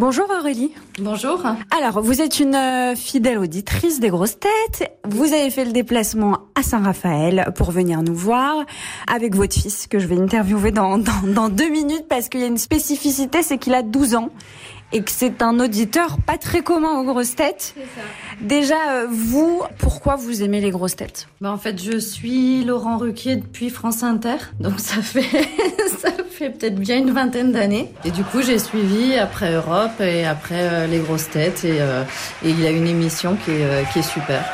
Bonjour Aurélie. Bonjour. Alors, vous êtes une euh, fidèle auditrice des grosses têtes. Vous avez fait le déplacement à Saint-Raphaël pour venir nous voir avec votre fils que je vais interviewer dans, dans, dans deux minutes parce qu'il y a une spécificité, c'est qu'il a 12 ans et que c'est un auditeur pas très commun aux grosses têtes. Déjà, euh, vous, pourquoi vous aimez les grosses têtes? Bah En fait, je suis Laurent Ruquier depuis France Inter, donc ça fait ça fait peut-être bien une vingtaine d'années. Et du coup, j'ai suivi après Europe et après euh, les grosses têtes, et, euh, et, il a une émission qui est, qui est super.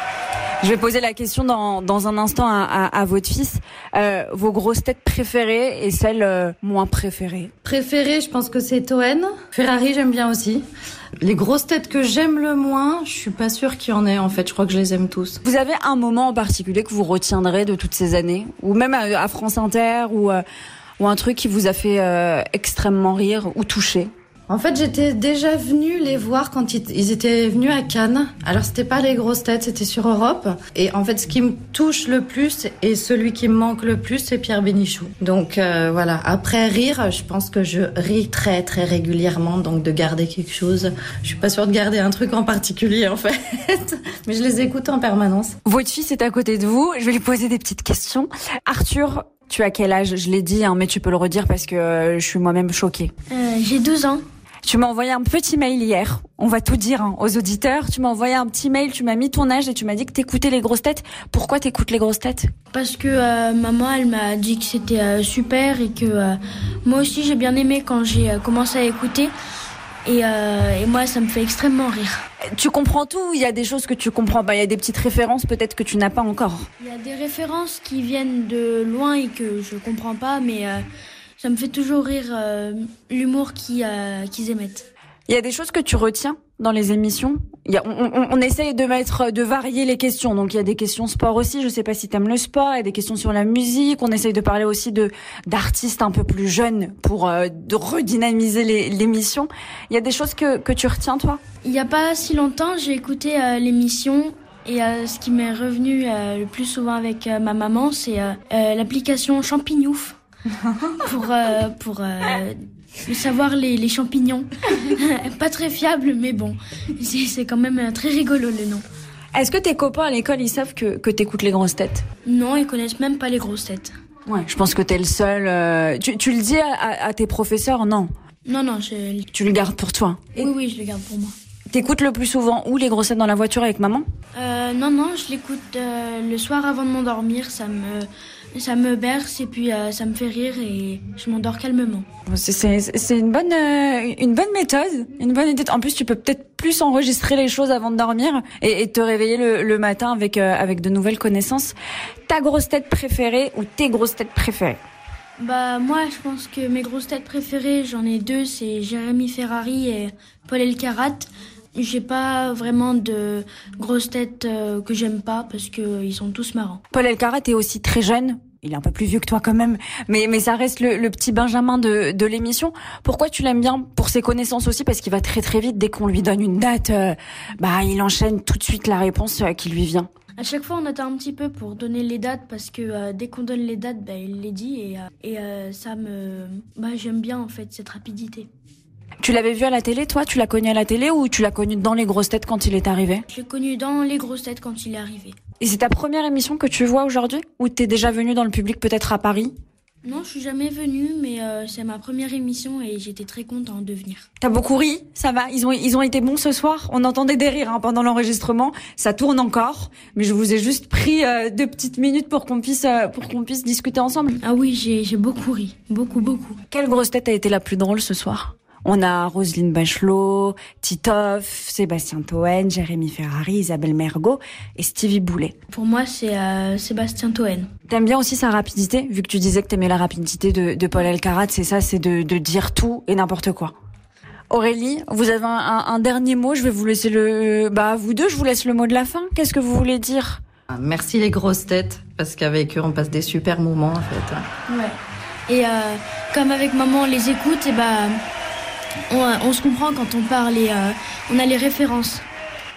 Je vais poser la question dans, dans un instant à, à, à votre fils. Euh, vos grosses têtes préférées et celles euh, moins préférées? Préférées, je pense que c'est Toen. Ferrari, j'aime bien aussi. Les grosses têtes que j'aime le moins, je suis pas sûre qu'il y en ait en fait. Je crois que je les aime tous. Vous avez un moment en particulier que vous retiendrez de toutes ces années? Ou même à, à France Inter ou, euh, ou un truc qui vous a fait euh, extrêmement rire ou toucher? En fait, j'étais déjà venue les voir quand ils étaient venus à Cannes. Alors, c'était pas les grosses têtes, c'était sur Europe. Et en fait, ce qui me touche le plus et celui qui me manque le plus, c'est Pierre Bénichou. Donc euh, voilà. Après rire, je pense que je ris très très régulièrement. Donc de garder quelque chose, je suis pas sûre de garder un truc en particulier en fait. Mais je les écoute en permanence. Votre fils est à côté de vous. Je vais lui poser des petites questions. Arthur, tu as quel âge? Je l'ai dit, hein, mais tu peux le redire parce que euh, je suis moi-même choquée. Euh, J'ai 12 ans. Tu m'as envoyé un petit mail hier. On va tout dire hein, aux auditeurs. Tu m'as envoyé un petit mail, tu m'as mis ton âge et tu m'as dit que t'écoutais les grosses têtes. Pourquoi t'écoutes les grosses têtes? Parce que euh, maman, elle m'a dit que c'était euh, super et que euh, moi aussi j'ai bien aimé quand j'ai commencé à écouter. Et, et, moi, ça me fait extrêmement rire. Tu comprends tout Il y a des choses que tu comprends pas? Il y a des petites références peut-être que tu n'as pas encore. Il y a des références qui viennent de loin et que je comprends pas, mais ça me fait toujours rire euh, l'humour qu'ils euh, qu émettent. Il y a des choses que tu retiens dans les émissions? Il y a, on, on, on, essaye de mettre, de varier les questions. Donc il y a des questions sport aussi. Je sais pas si tu aimes le sport. Il y a des questions sur la musique. On essaye de parler aussi de d'artistes un peu plus jeunes pour euh, de redynamiser l'émission. Il y a des choses que que tu retiens toi? Il y a pas si longtemps, j'ai écouté euh, l'émission et euh, ce qui m'est revenu euh, le plus souvent avec ma maman, c'est l'application Champignouf pour euh, pour euh, savoir les, les champignons. pas très fiable, mais bon, c'est quand même euh, très rigolo le nom. Est-ce que tes copains à l'école, ils savent que, que t'écoutes les grosses têtes? Non, ils connaissent même pas les grosses têtes. Ouais, je pense que t'es le seul. Euh... Tu, tu, le dis à, à, tes professeurs, non? Non, non, je... Tu le gardes pour toi? Oui, oui, je le garde pour moi. T'écoutes le plus souvent où les grosses têtes? Dans la voiture avec maman? Euh, Non, non, je l'écoute euh, le soir avant de m'endormir. Ça me ça me berce et puis euh, ça me fait rire et je m'endors calmement. C'est une bonne euh, une bonne méthode, une bonne idée. En plus, tu peux peut-être plus enregistrer les choses avant de dormir et, et te réveiller le, le matin avec euh, avec de nouvelles connaissances. Ta grosse tête préférée ou tes grosses têtes préférées? Bah moi je pense que mes grosses têtes préférées, j'en ai deux, c'est Jérémy Ferrari et Paul Elkarat. J'ai pas vraiment de grosses têtes que j'aime pas parce que ils sont tous marrants. Paul Elkarat est aussi très jeune. Il est un peu plus vieux que toi quand même, mais mais ça reste le, le petit Benjamin de, de l'émission. Pourquoi tu l'aimes bien Pour ses connaissances aussi, parce qu'il va très très vite. Dès qu'on lui donne une date, euh, bah il enchaîne tout de suite la réponse euh, qui lui vient. À chaque fois, on attend un petit peu pour donner les dates parce que euh, dès qu'on donne les dates, bah, il les dit et, et ça me, bah j'aime bien en fait cette rapidité. Tu l'avais vu à la télé, toi? Tu l'as connu à la télé ou tu l'as connu dans les grosses têtes quand il est arrivé? Je l'ai connu dans les grosses têtes quand il est arrivé. Et c'est ta première émission que tu vois aujourd'hui? Ou t'es déjà venu dans le public peut-être à Paris? Non, je suis jamais venue, mais euh, c'est ma première émission et j'étais très content de venir. T'as beaucoup ri? Ça va? Ils ont, ils ont été bons ce soir? On entendait des rires hein, pendant l'enregistrement. Ça tourne encore, mais je vous ai juste pris euh, deux petites minutes pour qu'on puisse, euh, pour qu'on puisse discuter ensemble. Ah oui, j'ai beaucoup ri. Beaucoup, beaucoup. Quelle grosse tête a été la plus drôle ce soir? On a Roselyne Bachelot, Titoff, Sébastien Toen, Jérémy Ferrari, Isabelle Mergot et Stevie Boulet. Pour moi, c'est euh, Sébastien Toen. T'aimes bien aussi sa rapidité, vu que tu disais que t'aimais la rapidité de, de Paul Elkarat, c'est ça, c'est de, de, dire tout et n'importe quoi. Aurélie, vous avez un, un, un, dernier mot, je vais vous laisser le... Bah vous deux, je vous laisse le mot de la fin. Qu'est-ce que vous voulez dire? Merci les grosses têtes, parce qu'avec eux, on passe des super moments en fait. Ouais. Et euh, comme avec maman, on les écoute, et bah on, se comprend quand on parle et euh, on a les références.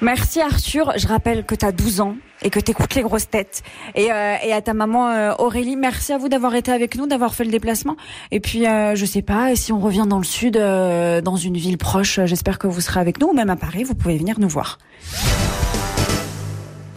Merci Arthur, je rappelle que tu as 12 ans et que t'écoutes les grosses têtes. Et, euh, et à ta maman euh, Aurélie, merci à vous d'avoir été avec nous, d'avoir fait le déplacement. Et puis, euh, je sais pas, si on revient dans le sud, dans une ville proche, j'espère que vous serez avec nous, ou même à Paris, vous pouvez venir nous voir.